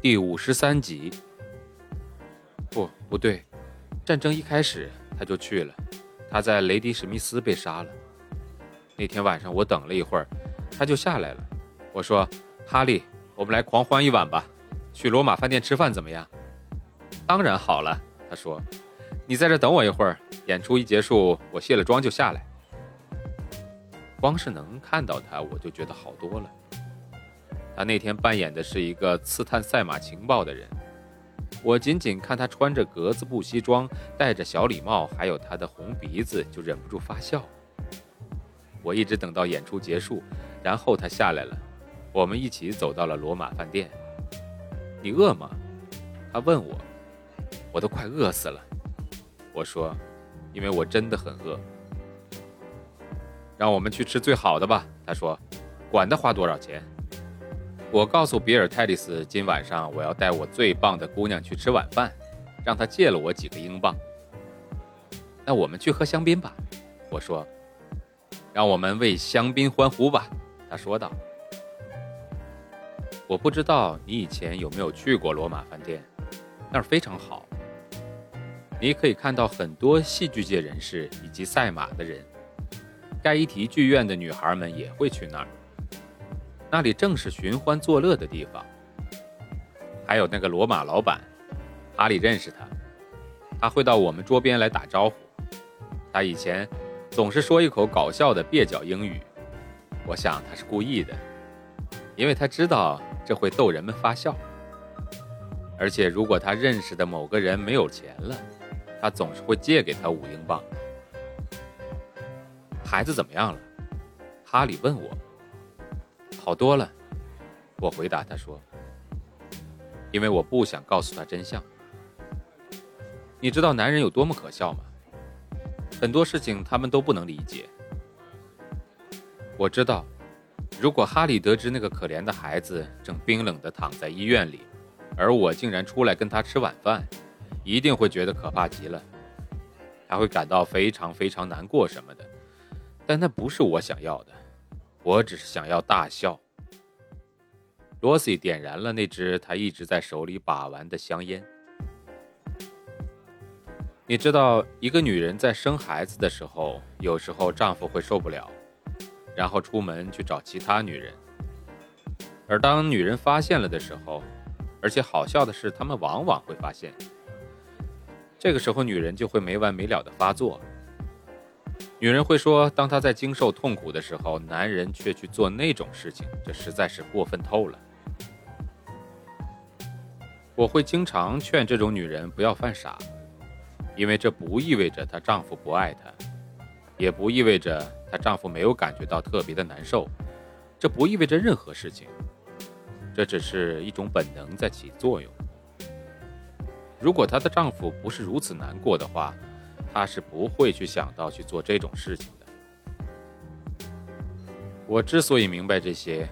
第五十三集。不，不对，战争一开始他就去了。他在雷迪史密斯被杀了。那天晚上我等了一会儿，他就下来了。我说：“哈利，我们来狂欢一晚吧，去罗马饭店吃饭怎么样？”当然好了，他说：“你在这等我一会儿，演出一结束，我卸了妆就下来。”光是能看到他，我就觉得好多了。他那天扮演的是一个刺探赛马情报的人。我仅仅看他穿着格子布西装，戴着小礼帽，还有他的红鼻子，就忍不住发笑。我一直等到演出结束，然后他下来了，我们一起走到了罗马饭店。你饿吗？他问我。我都快饿死了。我说，因为我真的很饿。让我们去吃最好的吧。他说，管他花多少钱。我告诉比尔·泰利斯，今晚上我要带我最棒的姑娘去吃晚饭，让她借了我几个英镑。那我们去喝香槟吧，我说。让我们为香槟欢呼吧，他说道。我不知道你以前有没有去过罗马饭店，那儿非常好。你可以看到很多戏剧界人士以及赛马的人，盖伊提剧院的女孩们也会去那儿。那里正是寻欢作乐的地方。还有那个罗马老板，哈利认识他，他会到我们桌边来打招呼。他以前总是说一口搞笑的蹩脚英语，我想他是故意的，因为他知道这会逗人们发笑。而且如果他认识的某个人没有钱了，他总是会借给他五英镑。孩子怎么样了？哈利问我。好多了，我回答他说：“因为我不想告诉他真相。你知道男人有多么可笑吗？很多事情他们都不能理解。我知道，如果哈利得知那个可怜的孩子正冰冷地躺在医院里，而我竟然出来跟他吃晚饭，一定会觉得可怕极了。他会感到非常非常难过什么的。但那不是我想要的。”我只是想要大笑。罗西点燃了那只他一直在手里把玩的香烟。你知道，一个女人在生孩子的时候，有时候丈夫会受不了，然后出门去找其他女人。而当女人发现了的时候，而且好笑的是，他们往往会发现，这个时候女人就会没完没了的发作。女人会说，当她在经受痛苦的时候，男人却去做那种事情，这实在是过分透了。我会经常劝这种女人不要犯傻，因为这不意味着她丈夫不爱她，也不意味着她丈夫没有感觉到特别的难受，这不意味着任何事情，这只是一种本能在起作用。如果她的丈夫不是如此难过的话，他是不会去想到去做这种事情的。我之所以明白这些，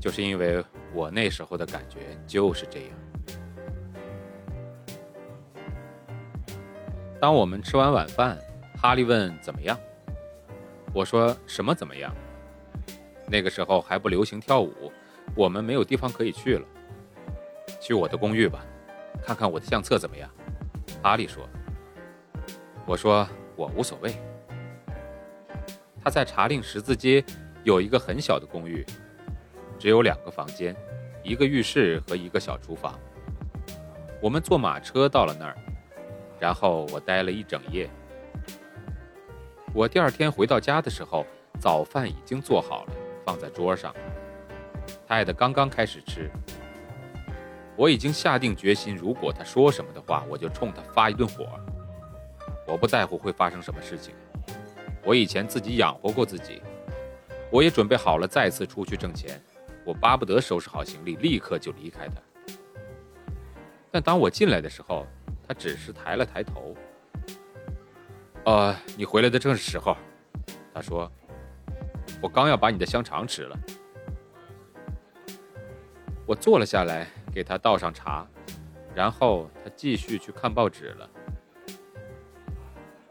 就是因为我那时候的感觉就是这样。当我们吃完晚饭，哈利问怎么样，我说什么怎么样？那个时候还不流行跳舞，我们没有地方可以去了。去我的公寓吧，看看我的相册怎么样？哈利说。我说我无所谓。他在查令十字街有一个很小的公寓，只有两个房间，一个浴室和一个小厨房。我们坐马车到了那儿，然后我待了一整夜。我第二天回到家的时候，早饭已经做好了，放在桌上。泰德刚刚开始吃。我已经下定决心，如果他说什么的话，我就冲他发一顿火。我不在乎会发生什么事情。我以前自己养活过自己，我也准备好了再次出去挣钱，我巴不得收拾好行李，立刻就离开他。但当我进来的时候，他只是抬了抬头。呃，你回来的正是时候，他说。我刚要把你的香肠吃了。我坐了下来，给他倒上茶，然后他继续去看报纸了。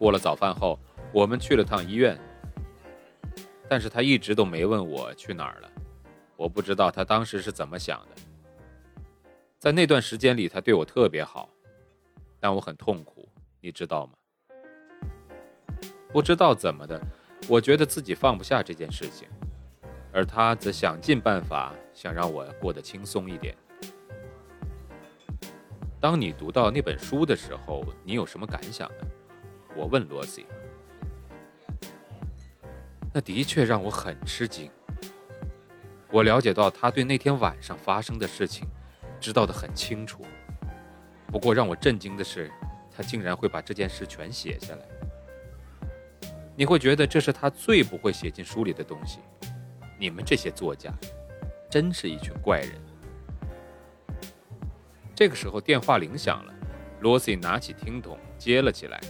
过了早饭后，我们去了趟医院，但是他一直都没问我去哪儿了。我不知道他当时是怎么想的。在那段时间里，他对我特别好，但我很痛苦，你知道吗？不知道怎么的。我觉得自己放不下这件事情，而他则想尽办法想让我过得轻松一点。当你读到那本书的时候，你有什么感想呢？我问罗西。那的确让我很吃惊。我了解到他对那天晚上发生的事情知道的很清楚，不过让我震惊的是，他竟然会把这件事全写下来。你会觉得这是他最不会写进书里的东西。你们这些作家，真是一群怪人。这个时候电话铃响了，罗西拿起听筒接了起来。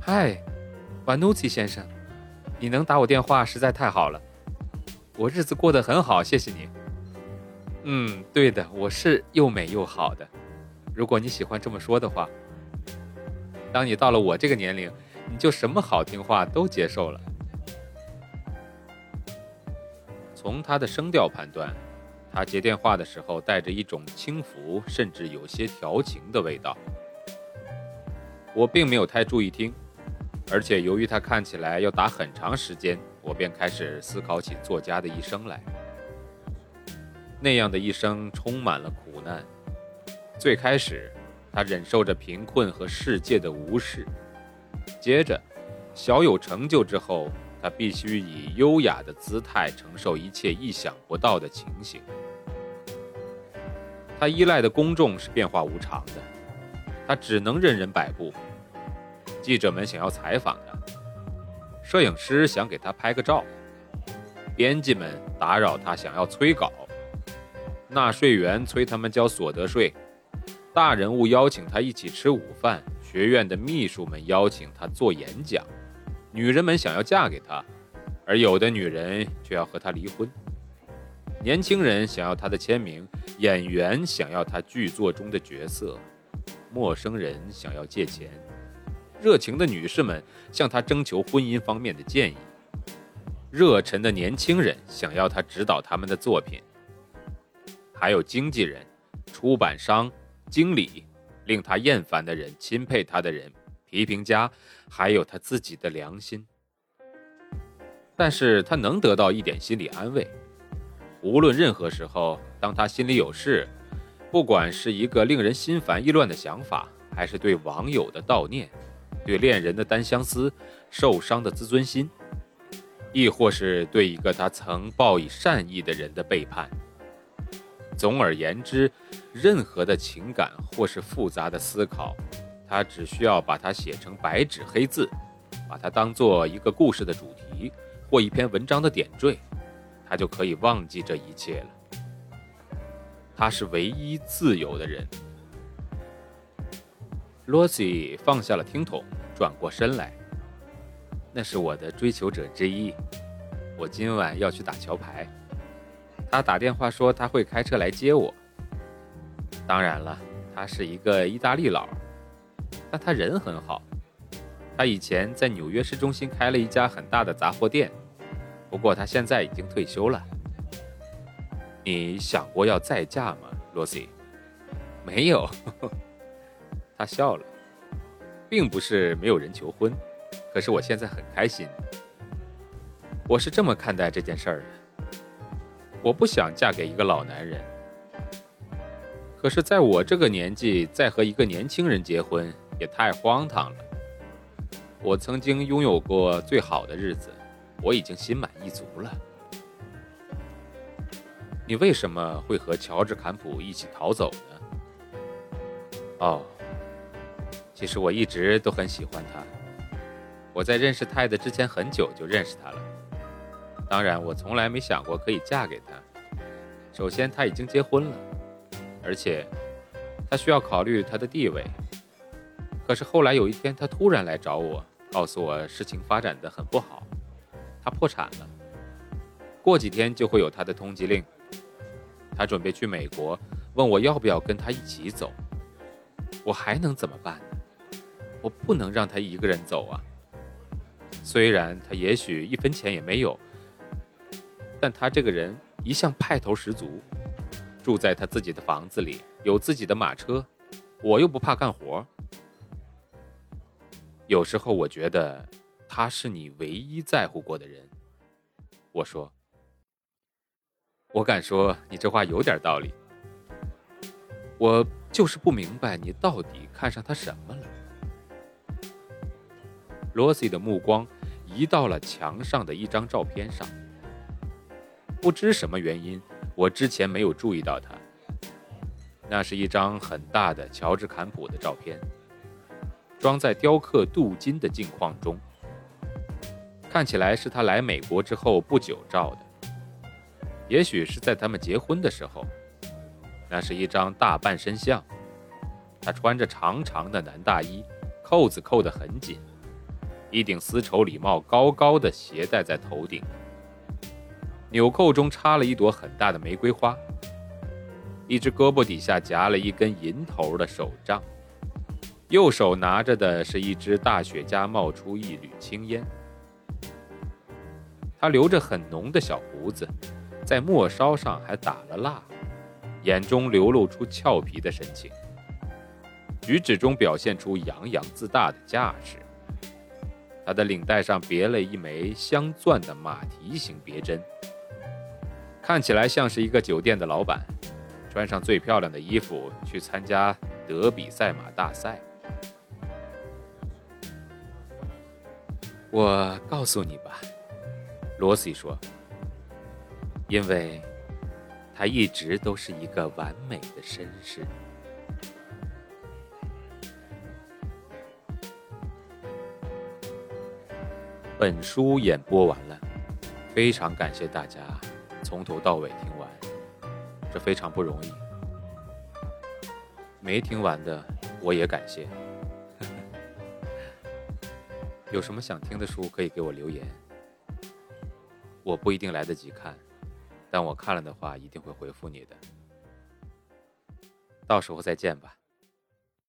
嗨，瓦努奇先生，你能打我电话实在太好了。我日子过得很好，谢谢你。嗯，对的，我是又美又好的。如果你喜欢这么说的话，当你到了我这个年龄。你就什么好听话都接受了。从他的声调判断，他接电话的时候带着一种轻浮，甚至有些调情的味道。我并没有太注意听，而且由于他看起来要打很长时间，我便开始思考起作家的一生来。那样的一生充满了苦难。最开始，他忍受着贫困和世界的无视。接着，小有成就之后，他必须以优雅的姿态承受一切意想不到的情形。他依赖的公众是变化无常的，他只能任人摆布。记者们想要采访他，摄影师想给他拍个照，编辑们打扰他想要催稿，纳税员催他们交所得税，大人物邀请他一起吃午饭。学院的秘书们邀请他做演讲，女人们想要嫁给他，而有的女人却要和他离婚。年轻人想要他的签名，演员想要他剧作中的角色，陌生人想要借钱，热情的女士们向他征求婚姻方面的建议，热忱的年轻人想要他指导他们的作品，还有经纪人、出版商、经理。令他厌烦的人、钦佩他的人、批评家，还有他自己的良心。但是他能得到一点心理安慰。无论任何时候，当他心里有事，不管是一个令人心烦意乱的想法，还是对网友的悼念，对恋人的单相思、受伤的自尊心，亦或是对一个他曾报以善意的人的背叛。总而言之，任何的情感或是复杂的思考，他只需要把它写成白纸黑字，把它当做一个故事的主题或一篇文章的点缀，他就可以忘记这一切了。他是唯一自由的人。罗西放下了听筒，转过身来。那是我的追求者之一。我今晚要去打桥牌。他打电话说他会开车来接我。当然了，他是一个意大利佬，但他人很好。他以前在纽约市中心开了一家很大的杂货店，不过他现在已经退休了。你想过要再嫁吗，罗西？没有。他笑了，并不是没有人求婚，可是我现在很开心。我是这么看待这件事儿的。我不想嫁给一个老男人，可是在我这个年纪再和一个年轻人结婚也太荒唐了。我曾经拥有过最好的日子，我已经心满意足了。你为什么会和乔治·坎普一起逃走呢？哦，其实我一直都很喜欢他。我在认识泰德之前很久就认识他了。当然，我从来没想过可以嫁给他。首先，他已经结婚了，而且他需要考虑他的地位。可是后来有一天，他突然来找我，告诉我事情发展的很不好，他破产了，过几天就会有他的通缉令。他准备去美国，问我要不要跟他一起走。我还能怎么办？我不能让他一个人走啊。虽然他也许一分钱也没有，但他这个人一向派头十足，住在他自己的房子里，有自己的马车，我又不怕干活。有时候我觉得他是你唯一在乎过的人。我说，我敢说你这话有点道理。我就是不明白你到底看上他什么了。罗西的目光移到了墙上的一张照片上。不知什么原因，我之前没有注意到他。那是一张很大的乔治·坎普的照片，装在雕刻镀金的镜框中，看起来是他来美国之后不久照的。也许是在他们结婚的时候。那是一张大半身像，他穿着长长的男大衣，扣子扣得很紧，一顶丝绸礼帽高高的斜戴在头顶，纽扣中插了一朵很大的玫瑰花，一只胳膊底下夹了一根银头的手杖，右手拿着的是一支大雪茄，冒出一缕青烟。他留着很浓的小胡子，在末梢上还打了蜡。眼中流露出俏皮的神情，举止中表现出洋洋自大的架势。他的领带上别了一枚镶钻的马蹄形别针，看起来像是一个酒店的老板，穿上最漂亮的衣服去参加德比赛马大赛。我告诉你吧，罗西说，因为。他一直都是一个完美的绅士。本书演播完了，非常感谢大家从头到尾听完，这非常不容易。没听完的我也感谢。有什么想听的书可以给我留言，我不一定来得及看。但我看了的话，一定会回复你的。到时候再见吧。